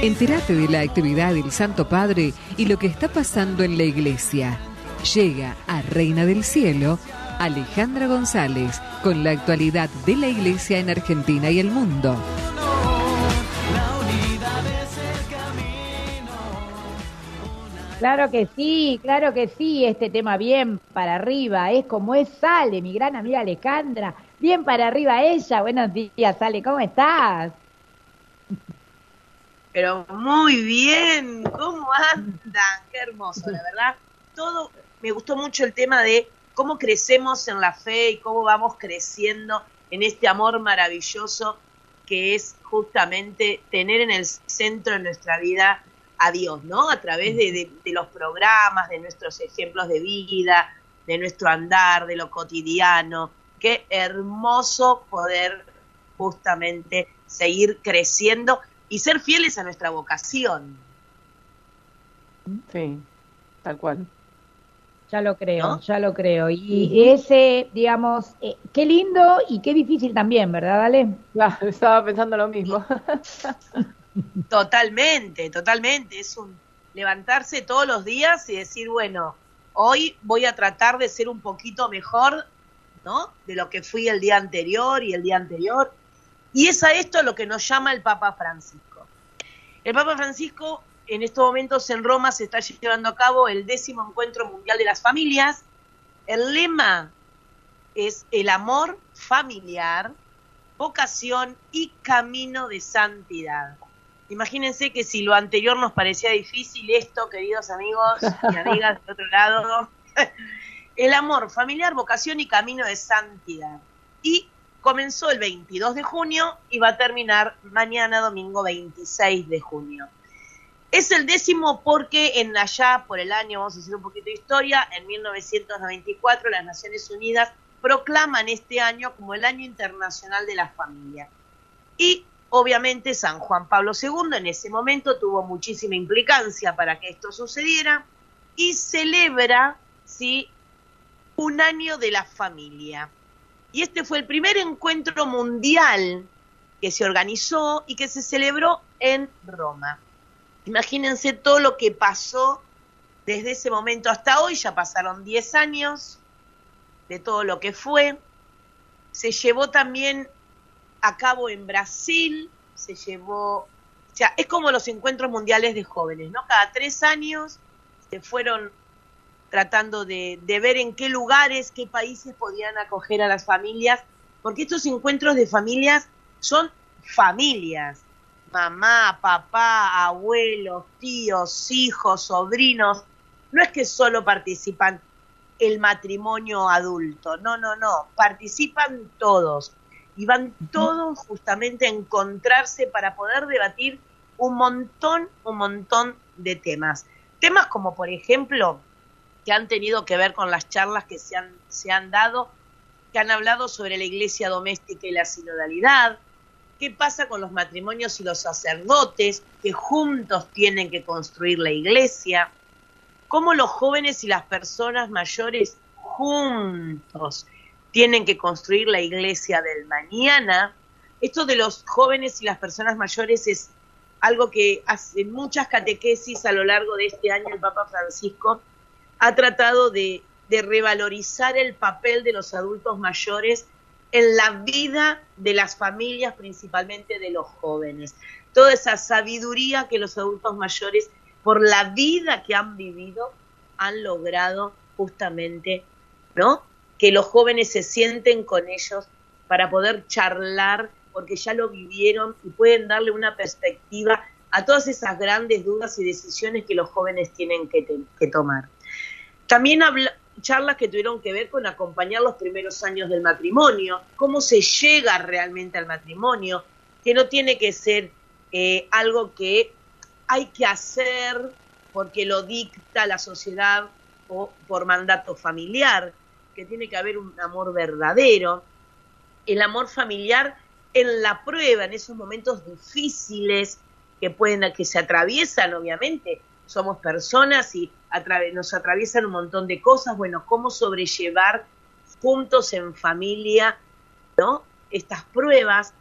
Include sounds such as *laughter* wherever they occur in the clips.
Entérate de la actividad del Santo Padre y lo que está pasando en la iglesia. Llega a Reina del Cielo Alejandra González con la actualidad de la iglesia en Argentina y el mundo. Claro que sí, claro que sí, este tema bien para arriba, es como es Sale, mi gran amiga Alejandra, bien para arriba ella, buenos días Sale, ¿cómo estás? Pero muy bien, ¿cómo andan? Qué hermoso, la verdad. Todo, me gustó mucho el tema de cómo crecemos en la fe y cómo vamos creciendo en este amor maravilloso que es justamente tener en el centro de nuestra vida a Dios, ¿no? A través de, los programas, de nuestros ejemplos de vida, de nuestro andar, de lo cotidiano. Qué hermoso poder justamente seguir creciendo y ser fieles a nuestra vocación. Sí, tal cual. Ya lo creo, ya lo creo. Y ese, digamos, eh, qué lindo y qué difícil también, ¿verdad, Ale? *laughs* estaba pensando lo mismo. Totalmente, totalmente. Es un levantarse todos los días y decir, bueno, hoy voy a tratar de ser un poquito mejor, ¿no? De lo que fui el día anterior y el día anterior. Y es a esto lo que nos llama el Papa Francisco. El Papa Francisco en estos momentos en Roma se está llevando a cabo el décimo encuentro mundial de las familias. El lema es el amor familiar, vocación y camino de santidad. Imagínense que si lo anterior nos parecía difícil, esto, queridos amigos y amigas del otro lado, *laughs* el amor familiar, vocación y camino de santidad. Y comenzó el 22 de junio y va a terminar mañana, domingo 26 de junio. Es el décimo porque en allá, por el año, vamos a hacer un poquito de historia, en 1994 las Naciones Unidas proclaman este año como el Año Internacional de la Familia. Y Obviamente San Juan Pablo II en ese momento tuvo muchísima implicancia para que esto sucediera y celebra ¿sí? un año de la familia. Y este fue el primer encuentro mundial que se organizó y que se celebró en Roma. Imagínense todo lo que pasó desde ese momento hasta hoy, ya pasaron 10 años de todo lo que fue. Se llevó también a cabo en Brasil, se llevó, o sea, es como los encuentros mundiales de jóvenes, ¿no? Cada tres años se fueron tratando de, de ver en qué lugares, qué países podían acoger a las familias, porque estos encuentros de familias son familias, mamá, papá, abuelos, tíos, hijos, sobrinos, no es que solo participan el matrimonio adulto, no, no, no, participan todos. Y van todos justamente a encontrarse para poder debatir un montón, un montón de temas. Temas como, por ejemplo, que han tenido que ver con las charlas que se han, se han dado, que han hablado sobre la iglesia doméstica y la sinodalidad, qué pasa con los matrimonios y los sacerdotes que juntos tienen que construir la iglesia, cómo los jóvenes y las personas mayores juntos tienen que construir la iglesia del mañana. Esto de los jóvenes y las personas mayores es algo que hace muchas catequesis a lo largo de este año el Papa Francisco ha tratado de, revalorizar el papel de los adultos mayores en la vida de las familias, principalmente de los jóvenes. Toda esa sabiduría que los adultos mayores, por la vida que han vivido, han logrado justamente, ¿no? que los jóvenes se sienten con ellos para poder charlar, porque ya lo vivieron y pueden darle una perspectiva a todas esas grandes dudas y decisiones que los jóvenes tienen que, tomar. También habla, charlas que tuvieron que ver con acompañar los primeros años del matrimonio, cómo se llega realmente al matrimonio, que no tiene que ser eh, algo que hay que hacer porque lo dicta la sociedad o por mandato familiar, que tiene que haber un amor verdadero, el amor familiar en la prueba, en esos momentos difíciles que pueden, que se atraviesan, obviamente, somos personas y nos atraviesan un montón de cosas, bueno, cómo sobrellevar juntos en familia, ¿no? Estas pruebas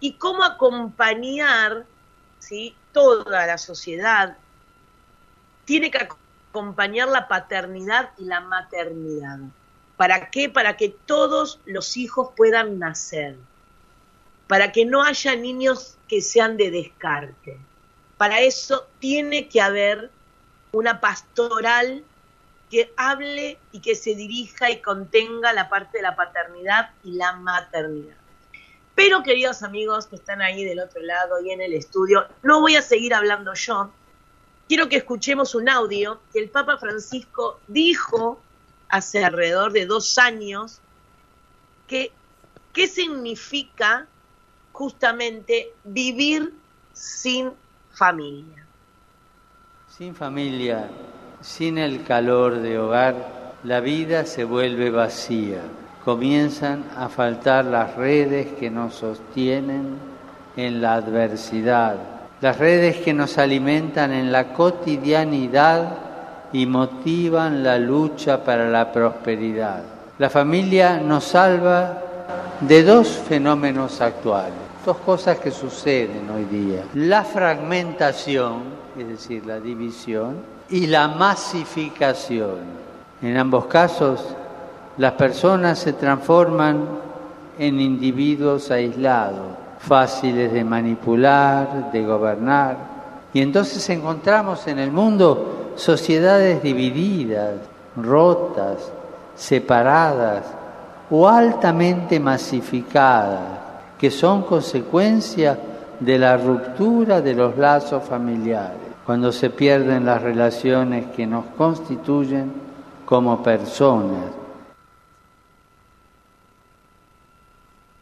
y cómo acompañar ¿sí? toda la sociedad, tiene que acompañar la paternidad y la maternidad. ¿Para qué? Para que todos los hijos puedan nacer, para que no haya niños que sean de descarte. Para eso tiene que haber una pastoral que hable y que se dirija y contenga la parte de la paternidad y la maternidad. Pero queridos amigos que están ahí del otro lado y en el estudio, no voy a seguir hablando yo. Quiero que escuchemos un audio que el Papa Francisco dijo hace alrededor de dos años que qué significa justamente vivir sin familia. Sin familia sin el calor de hogar, la vida se vuelve vacía. Comienzan a faltar las redes que nos sostienen en la adversidad, las redes que nos alimentan en la cotidianidad y motivan la lucha para la prosperidad. La familia nos salva de dos fenómenos actuales, dos cosas que suceden hoy día. La fragmentación, es decir, la división, y la masificación. En ambos casos, las personas se transforman en individuos aislados, fáciles de manipular, de gobernar, y entonces encontramos en el mundo sociedades divididas, rotas, separadas o altamente masificadas, que son consecuencia de la ruptura de los lazos familiares cuando se pierden las relaciones que nos constituyen como personas.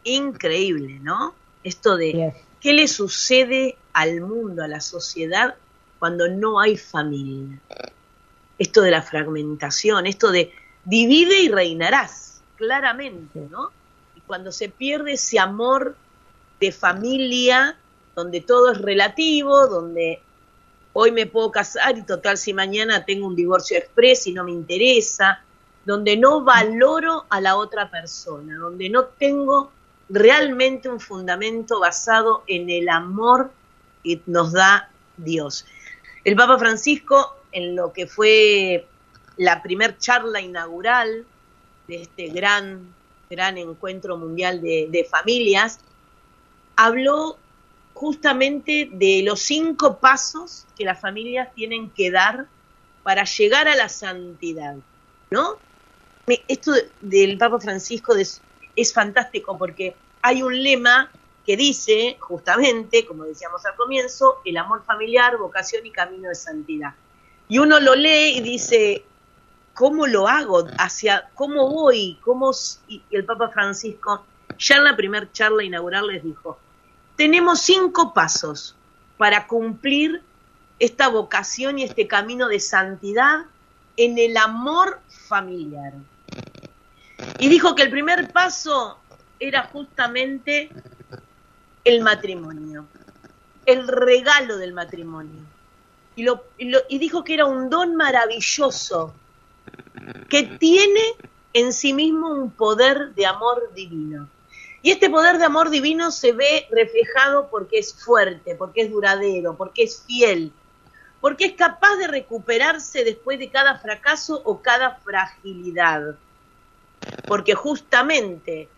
Increíble, ¿no? Esto de qué le sucede al mundo, a la sociedad, cuando no hay familia. Esto de la fragmentación, esto de divide y reinarás, claramente, ¿no? Cuando se pierde ese amor de familia, donde todo es relativo, donde hoy me puedo casar y total si mañana tengo un divorcio express y no me interesa, donde no valoro a la otra persona, donde no tengo realmente un fundamento basado en el amor que nos da Dios. El Papa Francisco, en lo que fue la primer charla inaugural de este gran, gran encuentro mundial de, familias, habló justamente de los cinco pasos que las familias tienen que dar para llegar a la santidad, ¿no? Esto del Papa Francisco es fantástico porque hay un lema que dice, justamente, como decíamos al comienzo, el amor familiar, vocación y camino de santidad. Y uno lo lee y dice, ¿cómo lo hago? ¿Hacia cómo voy? ¿Cómo? Y el Papa Francisco, ya en la primera charla inaugural les dijo, tenemos cinco pasos para cumplir esta vocación y este camino de santidad en el amor familiar. Y dijo que el primer paso era justamente el matrimonio, el regalo del matrimonio. Y, dijo que era un don maravilloso que tiene en sí mismo un poder de amor divino. Y este poder de amor divino se ve reflejado porque es fuerte, porque es duradero, porque es fiel, porque es capaz de recuperarse después de cada fracaso o cada fragilidad. Porque justamente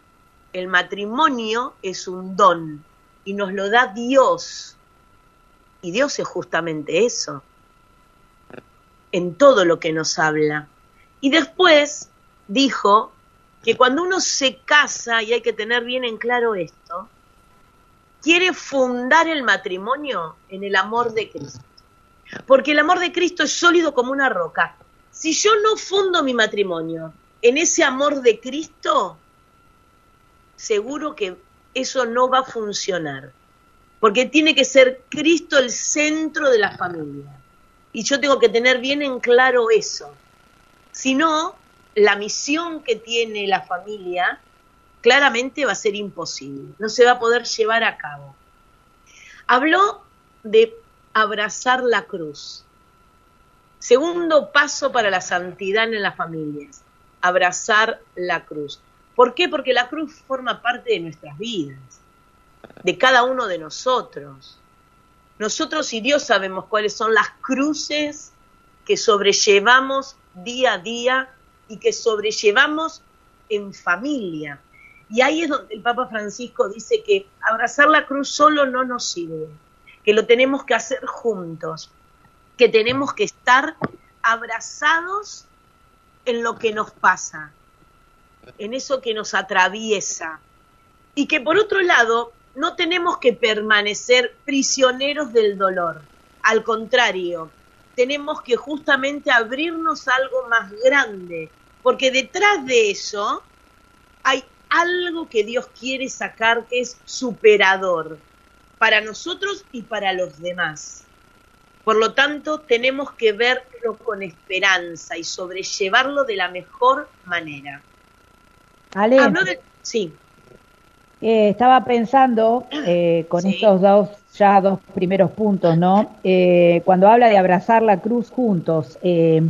el matrimonio es un don y nos lo da Dios. Y Dios es justamente eso, en todo lo que nos habla. Y después dijo que cuando uno se casa, y hay que tener bien en claro esto, quiere fundar el matrimonio en el amor de Cristo. Porque el amor de Cristo es sólido como una roca. Si yo no fundo mi matrimonio en ese amor de Cristo, seguro que eso no va a funcionar. Porque tiene que ser Cristo el centro de la familia. Y yo tengo que tener bien en claro eso. Si no, la misión que tiene la familia claramente va a ser imposible, no se va a poder llevar a cabo. Habló de abrazar la cruz. Segundo paso para la santidad en las familias, abrazar la cruz. ¿Por qué? Porque la cruz forma parte de nuestras vidas, de cada uno de nosotros. Nosotros y Dios sabemos cuáles son las cruces que sobrellevamos día a día y que sobrellevamos en familia. Y ahí es donde el Papa Francisco dice que abrazar la cruz solo no nos sirve, que lo tenemos que hacer juntos, que tenemos que estar abrazados en lo que nos pasa, en eso que nos atraviesa. Y que por otro lado, no tenemos que permanecer prisioneros del dolor. Al contrario, tenemos que justamente abrirnos a algo más grande, porque detrás de eso hay algo que Dios quiere sacar que es superador para nosotros y para los demás. Por lo tanto, tenemos que verlo con esperanza y sobrellevarlo de la mejor manera. Ale, Sí. Eh, estaba pensando eh, con estos dos ya dos primeros puntos, ¿no? Eh, cuando habla de abrazar la cruz juntos, eh,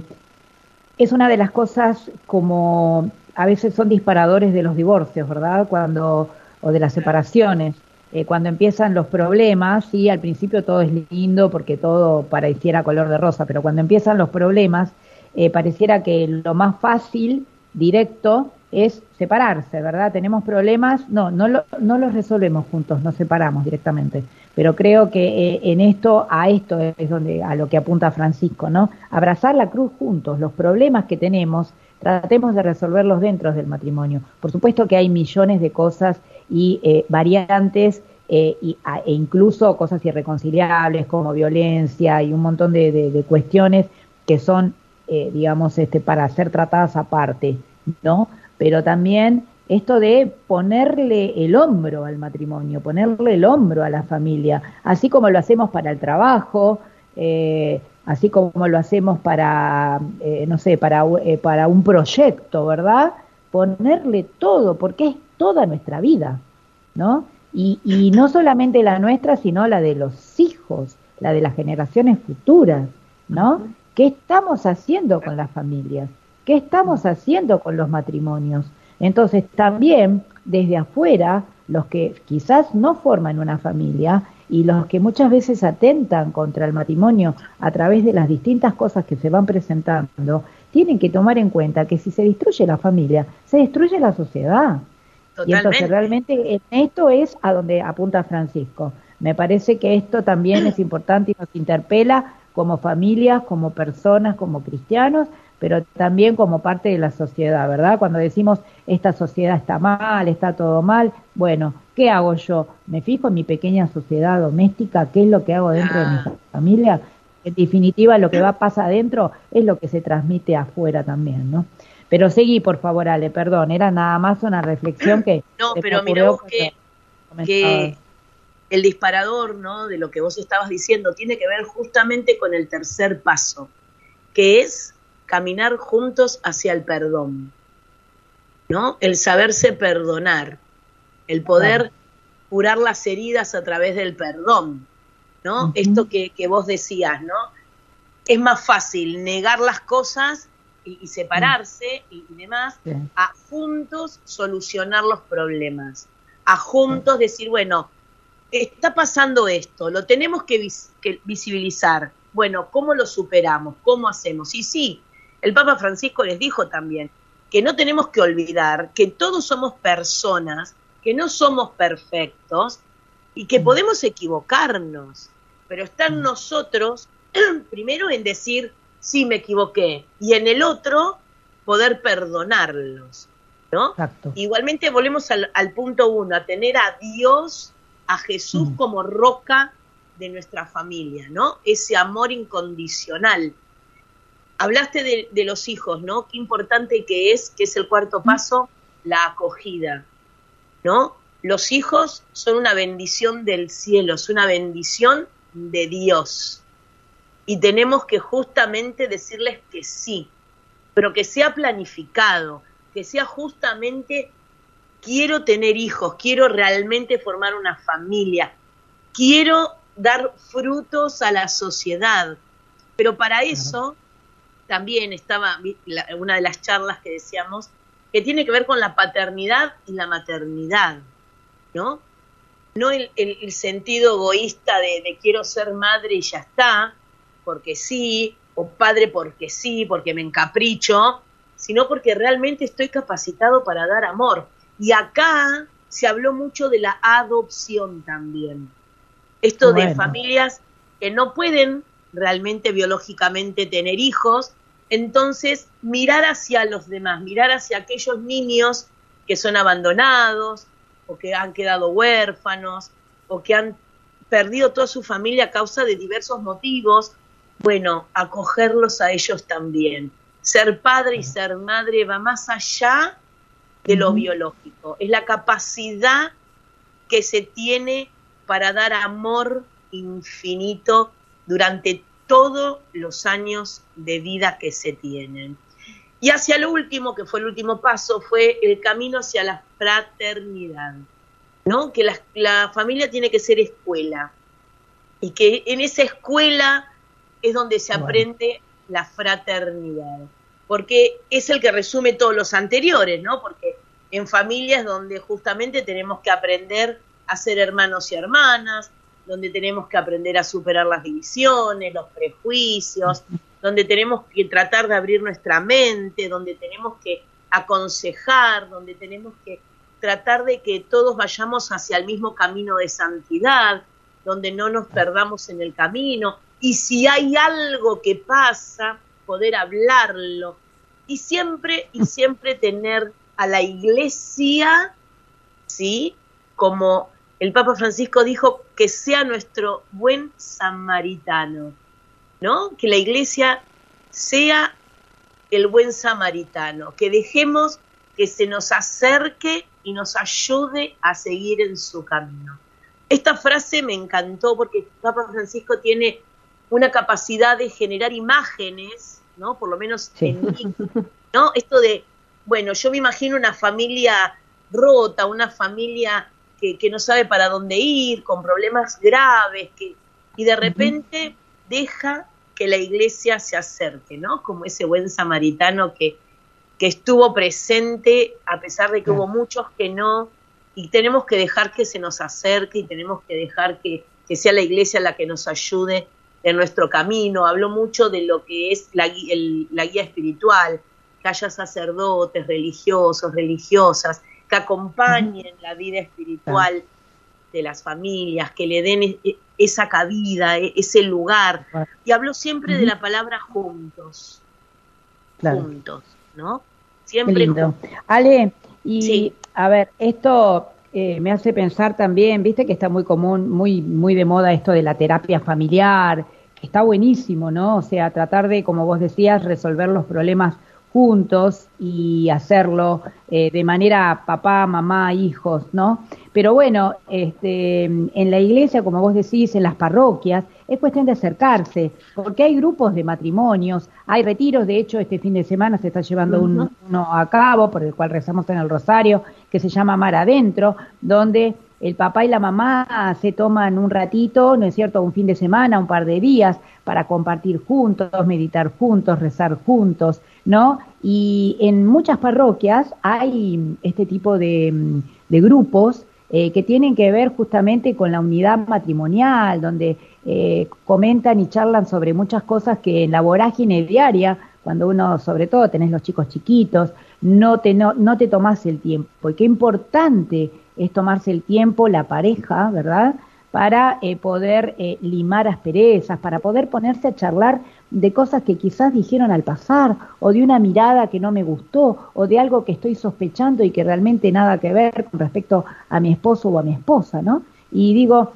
es una de las cosas como a veces son disparadores de los divorcios, ¿verdad? Cuando o de las separaciones. Eh, cuando empiezan los problemas, sí, al principio todo es lindo porque todo pareciera color de rosa, pero cuando empiezan los problemas, eh, pareciera que lo más fácil, directo, es separarse, ¿verdad? Tenemos problemas, no, no, lo, no los resolvemos juntos, nos separamos directamente. Pero creo que eh, en esto, a esto es donde, a lo que apunta Francisco, ¿no? Abrazar la cruz juntos, los problemas que tenemos, tratemos de resolverlos dentro del matrimonio. Por supuesto que hay millones de cosas y eh, variantes eh, y, a, e incluso cosas irreconciliables como violencia y un montón de, de, de cuestiones que son, eh, digamos, este, para ser tratadas aparte, ¿no? Pero también esto de ponerle el hombro al matrimonio, ponerle el hombro a la familia, así como lo hacemos para el trabajo, eh, así como lo hacemos para, eh, no sé, para, eh, para un proyecto, ¿verdad? Ponerle todo, porque es toda nuestra vida, ¿no? Y, y no solamente la nuestra, sino la de los hijos, la de las generaciones futuras, ¿no? ¿Qué estamos haciendo con las familias? ¿Qué estamos haciendo con los matrimonios? Entonces también desde afuera, los que quizás no forman una familia y los que muchas veces atentan contra el matrimonio a través de las distintas cosas que se van presentando, tienen que tomar en cuenta que si se destruye la familia, se destruye la sociedad. Totalmente. Y entonces realmente en esto es a donde apunta Francisco. Me parece que esto también es importante y nos interpela como familias, como personas, como cristianos, pero también como parte de la sociedad, ¿verdad? Cuando decimos esta sociedad está mal, está todo mal, bueno, ¿qué hago yo? ¿Me fijo en mi pequeña sociedad doméstica? ¿Qué es lo que hago dentro ah. de mi familia? En definitiva, lo que va pasa adentro es lo que se transmite afuera también, ¿no? Pero seguí, por favor, Ale, perdón, era nada más una reflexión que... No, pero mira vos que, que el disparador, ¿no? De lo que vos estabas diciendo tiene que ver justamente con el tercer paso, que es caminar juntos hacia el perdón, ¿no? El saberse perdonar, el poder claro. curar las heridas a través del perdón, ¿no? Uh -huh. Esto que, que, vos decías, ¿no? Es más fácil negar las cosas y, y separarse uh -huh. y, y, demás, sí. a juntos solucionar los problemas, a juntos decir, bueno, está pasando esto, lo tenemos que, vis que visibilizar. Bueno, ¿cómo lo superamos? ¿Cómo hacemos? Y sí, el Papa Francisco les dijo también que no tenemos que olvidar que todos somos personas, que no somos perfectos y que podemos equivocarnos, pero está en nosotros *clears throat* primero en decir, sí me equivoqué, y en el otro poder perdonarlos, ¿no? Exacto. Igualmente volvemos al, al, punto uno, a tener a Dios, a Jesús mm. como roca de nuestra familia, ¿no? Ese amor incondicional hablaste de, de, los hijos, ¿no? Qué importante que es, que es el cuarto paso, la acogida, ¿no? Los hijos son una bendición del cielo, es una bendición de Dios. Y tenemos que justamente decirles que sí, pero que sea planificado, que sea justamente, quiero tener hijos, quiero realmente formar una familia, quiero dar frutos a la sociedad, pero para eso también estaba una de las charlas que decíamos, que tiene que ver con la paternidad y la maternidad, ¿no? no el, sentido egoísta de, de quiero ser madre y ya está, porque sí, o padre porque sí, porque me encapricho, sino porque realmente estoy capacitado para dar amor. Y acá se habló mucho de la adopción también. Esto de familias que no pueden realmente biológicamente tener hijos, entonces mirar hacia los demás, mirar hacia aquellos niños que son abandonados o que han quedado huérfanos o que han perdido toda su familia a causa de diversos motivos, bueno, acogerlos a ellos también. Ser padre y ser madre va más allá de lo biológico, es la capacidad que se tiene para dar amor infinito durante todos los años de vida que se tienen. Y hacia lo último, que fue el último paso, fue el camino hacia la fraternidad, ¿no? Que la, la familia tiene que ser escuela y que en esa escuela es donde se aprende la fraternidad, porque es el que resume todos los anteriores, ¿no? Porque en familias donde justamente tenemos que aprender a ser hermanos y hermanas, donde tenemos que aprender a superar las divisiones, los prejuicios, donde tenemos que tratar de abrir nuestra mente, donde tenemos que aconsejar, donde tenemos que tratar de que todos vayamos hacia el mismo camino de santidad, donde no nos perdamos en el camino, y si hay algo que pasa, poder hablarlo, y siempre, y siempre tener a la iglesia, ¿sí? Como el Papa Francisco dijo, que sea nuestro buen samaritano, ¿no? Que la iglesia sea el buen samaritano, que dejemos que se nos acerque y nos ayude a seguir en su camino. Esta frase me encantó porque el Papa Francisco tiene una capacidad de generar imágenes, ¿no? Por lo menos en mí, ¿no? Esto de bueno, yo me imagino una familia rota, una familia que, que no sabe para dónde ir, con problemas graves, que, y de repente deja que la iglesia se acerque, ¿no? Como ese buen samaritano que, que estuvo presente a pesar de que hubo muchos que no, y tenemos que dejar que se nos acerque y tenemos que dejar que, que sea la iglesia la que nos ayude en nuestro camino. Habló mucho de lo que es la, la guía espiritual, que haya sacerdotes, religiosos, religiosas, que acompañen la vida espiritual de las familias, que le den e, esa cabida, e, ese lugar. Y hablo siempre de la palabra juntos. Juntos, ¿no? Siempre lindo. Ale, y a ver, esto eh, me hace pensar también, viste que está muy común, muy, muy de moda esto de la terapia familiar, que está buenísimo, ¿no? O sea, tratar de, como vos decías, resolver los problemas juntos y hacerlo eh, de manera papá, mamá, hijos, ¿no? Pero bueno, este, en la iglesia, como vos decís, en las parroquias, es cuestión de acercarse, porque hay grupos de matrimonios, hay retiros, de hecho, este fin de semana se está llevando uno a cabo, por el cual rezamos en el Rosario, que se llama Mar Adentro, donde el papá y la mamá se toman un ratito, ¿no es cierto?, un fin de semana, un par de días, para compartir juntos, meditar juntos, rezar juntos, ¿no? Y en muchas parroquias hay este tipo de, grupos eh, que tienen que ver justamente con la unidad matrimonial, donde eh, comentan y charlan sobre muchas cosas que en la vorágine diaria, cuando uno, sobre todo, tenés los chicos chiquitos, no te, no, no te tomás el tiempo. Y qué importante es tomarse el tiempo, la pareja, ¿verdad? Para eh, poder limar asperezas, para poder ponerse a charlar de cosas que quizás dijeron al pasar, o de una mirada que no me gustó, o de algo que estoy sospechando y que realmente nada que ver con respecto a mi esposo o a mi esposa, ¿no? Y digo,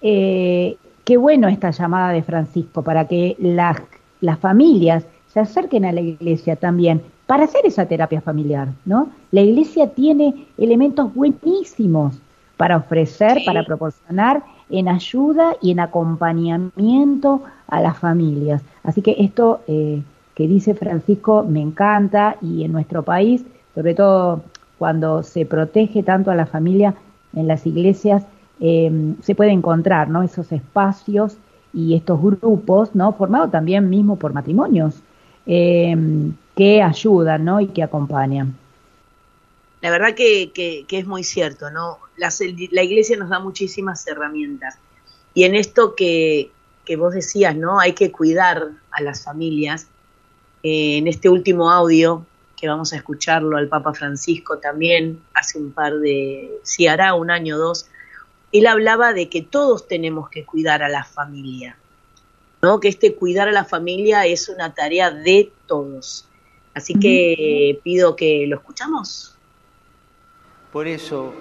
eh, qué bueno esta llamada de Francisco para que las, las familias se acerquen a la iglesia también para hacer esa terapia familiar, ¿no? La iglesia tiene elementos buenísimos para ofrecer, para proporcionar en ayuda y en acompañamiento a las familias. Así que esto eh, que dice Francisco me encanta y en nuestro país, sobre todo cuando se protege tanto a la familia en las iglesias, eh, se puede encontrar ¿no? esos espacios y estos grupos, ¿no? formados también mismo por matrimonios, eh, que ayudan ¿no? y que acompañan. La verdad que, que, es muy cierto, ¿no? la iglesia nos da muchísimas herramientas. Y en esto que, que vos decías, ¿no? Hay que cuidar a las familias. Eh, en este último audio, que vamos a escucharlo al Papa Francisco también, hace un par de, si hará un año o dos, él hablaba de que todos tenemos que cuidar a la familia, ¿no? Que este cuidar a la familia es una tarea de todos. Así que pido que lo escuchamos. Por eso,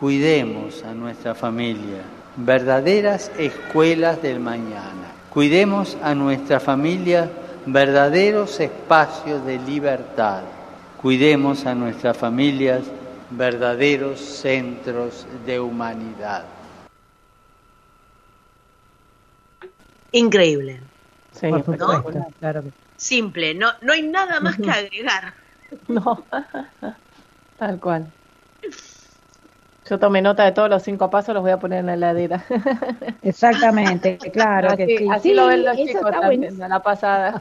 cuidemos a nuestra familia, verdaderas escuelas del mañana. Cuidemos a nuestra familia, verdaderos espacios de libertad. Cuidemos a nuestras familias, verdaderos centros de humanidad. Increíble. Sí, ¿no? claro Simple, no, no hay nada más que agregar. *laughs* No, tal cual. Yo tomé nota de todos los cinco pasos, los voy a poner en la heladera. *laughs* Exactamente, claro así, que sí. Así lo ven los chicos también, la pasada.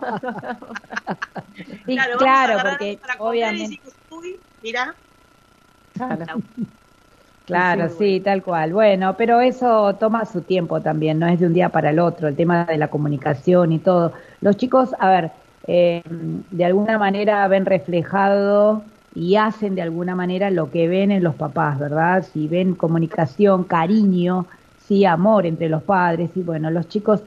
sí, claro, porque obviamente... mira. Claro. Claro, sí, tal cual. Bueno, pero eso toma su tiempo también, no es de un día para el otro, el tema de la comunicación y todo. Los chicos, a ver, eh, de alguna manera ven reflejado y hacen de alguna manera lo que ven en los papás, ¿verdad? Si ven comunicación, cariño, sí, amor entre los padres, y bueno, los chicos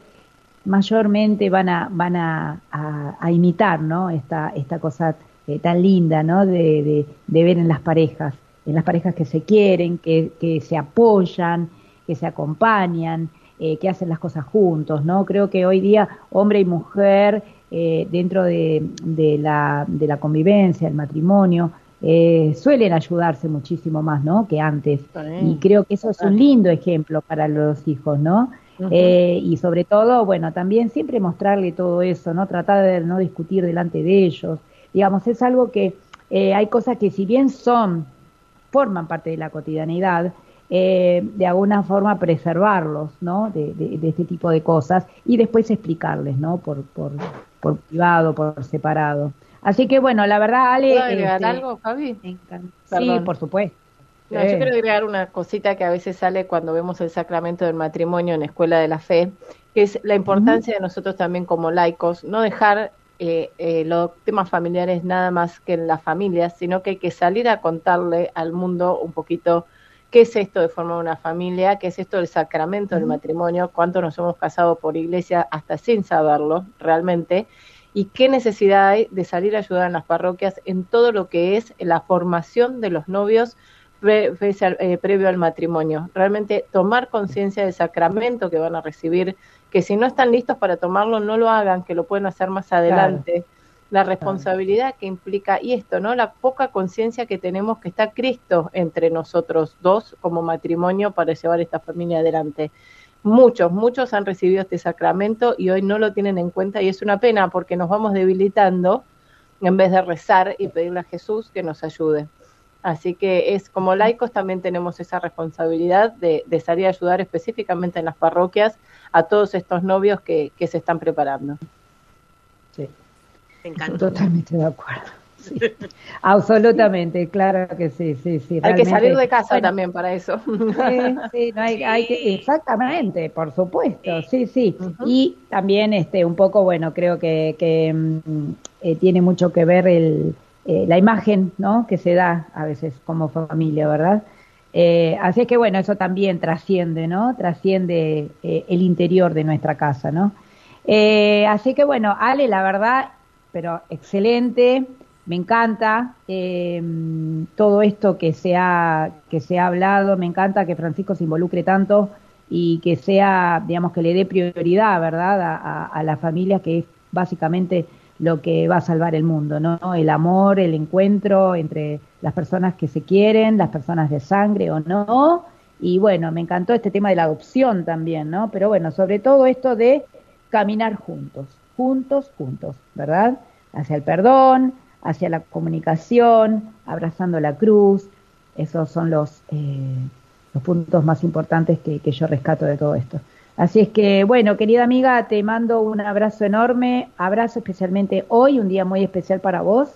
mayormente van a, van a, a, imitar, ¿no? Esta, esta cosa eh, tan linda, ¿no? De, de, ver en las parejas, en las parejas que se quieren, que, que se apoyan, que se acompañan, eh, que hacen las cosas juntos, ¿no? Creo que hoy día hombre y mujer eh, dentro de, la, de, la, convivencia, el matrimonio, eh, suelen ayudarse muchísimo más, ¿no? Que antes. Y creo que eso es un lindo ejemplo para los hijos, ¿no? Eh, y sobre todo, bueno, también siempre mostrarle todo eso, ¿no? Tratar de no discutir delante de ellos. Digamos, es algo que hay cosas que si bien son, forman parte de la cotidianidad, de alguna forma preservarlos, ¿no? De, de, este tipo de cosas y después explicarles, ¿no? Por, por, por privado, por separado. Así que bueno, la verdad, Ale. ¿Puedo agregar este, algo, Javi? Sí, por supuesto. Yo quiero agregar una cosita que a veces sale cuando vemos el sacramento del matrimonio en Escuela de la Fe, que es la importancia de nosotros también como laicos, no dejar eh, eh, los temas familiares nada más que en las familias, sino que hay que salir a contarle al mundo un poquito qué es esto de formar una familia, qué es esto del sacramento del matrimonio, cuánto nos hemos casado por iglesia hasta sin saberlo realmente, y qué necesidad hay de salir a ayudar en las parroquias en todo lo que es la formación de los novios eh, previo al matrimonio. Realmente tomar conciencia del sacramento que van a recibir, que si no están listos para tomarlo, no lo hagan, que lo pueden hacer más adelante la responsabilidad que implica y esto, ¿no? La poca conciencia que tenemos que está Cristo entre nosotros dos como matrimonio para llevar esta familia adelante. Muchos, muchos han recibido este sacramento y hoy no lo tienen en cuenta y es una pena porque nos vamos debilitando en vez de rezar y pedirle a Jesús que nos ayude. Así que es como laicos también tenemos esa responsabilidad de, salir a ayudar específicamente en las parroquias a todos estos novios que, que se están preparando. Totalmente de acuerdo. Absolutamente, claro que sí, sí, sí. Hay que salir de casa también para eso. Sí, sí, no hay, hay que, exactamente, por supuesto, sí, sí. Y también, este, un poco, bueno, creo que, que mm, eh, tiene mucho que ver el, eh, la imagen, ¿no? Que se da a veces como familia, ¿verdad? Eh, así es que, bueno, eso también trasciende, ¿no? Trasciende el interior de nuestra casa, ¿no? así que, bueno, Ale, la verdad, pero excelente, me encanta eh, todo esto que se, ha, que se ha hablado, me encanta que Francisco se involucre tanto y que sea, digamos, que le dé prioridad, ¿verdad?, a, a, la familia, que es básicamente lo que va a salvar el mundo, ¿no? El amor, el encuentro entre las personas que se quieren, las personas de sangre o no. Y bueno, me encantó este tema de la adopción también, ¿no? Pero bueno, sobre todo esto de caminar juntos juntos, juntos, ¿verdad? Hacia el perdón, hacia la comunicación, abrazando la cruz. Esos son los, eh, los puntos más importantes que, yo rescato de todo esto. Así es que, bueno, querida amiga, te mando un abrazo enorme, abrazo especialmente hoy, un día muy especial para vos,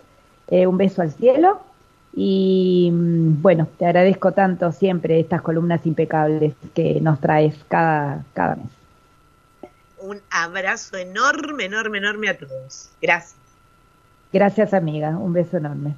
eh, un beso al cielo Y mm, bueno, te agradezco tanto siempre estas columnas impecables que nos traes cada, cada mes. Un abrazo enorme, enorme, enorme a todos. Gracias. Gracias amiga, un beso enorme.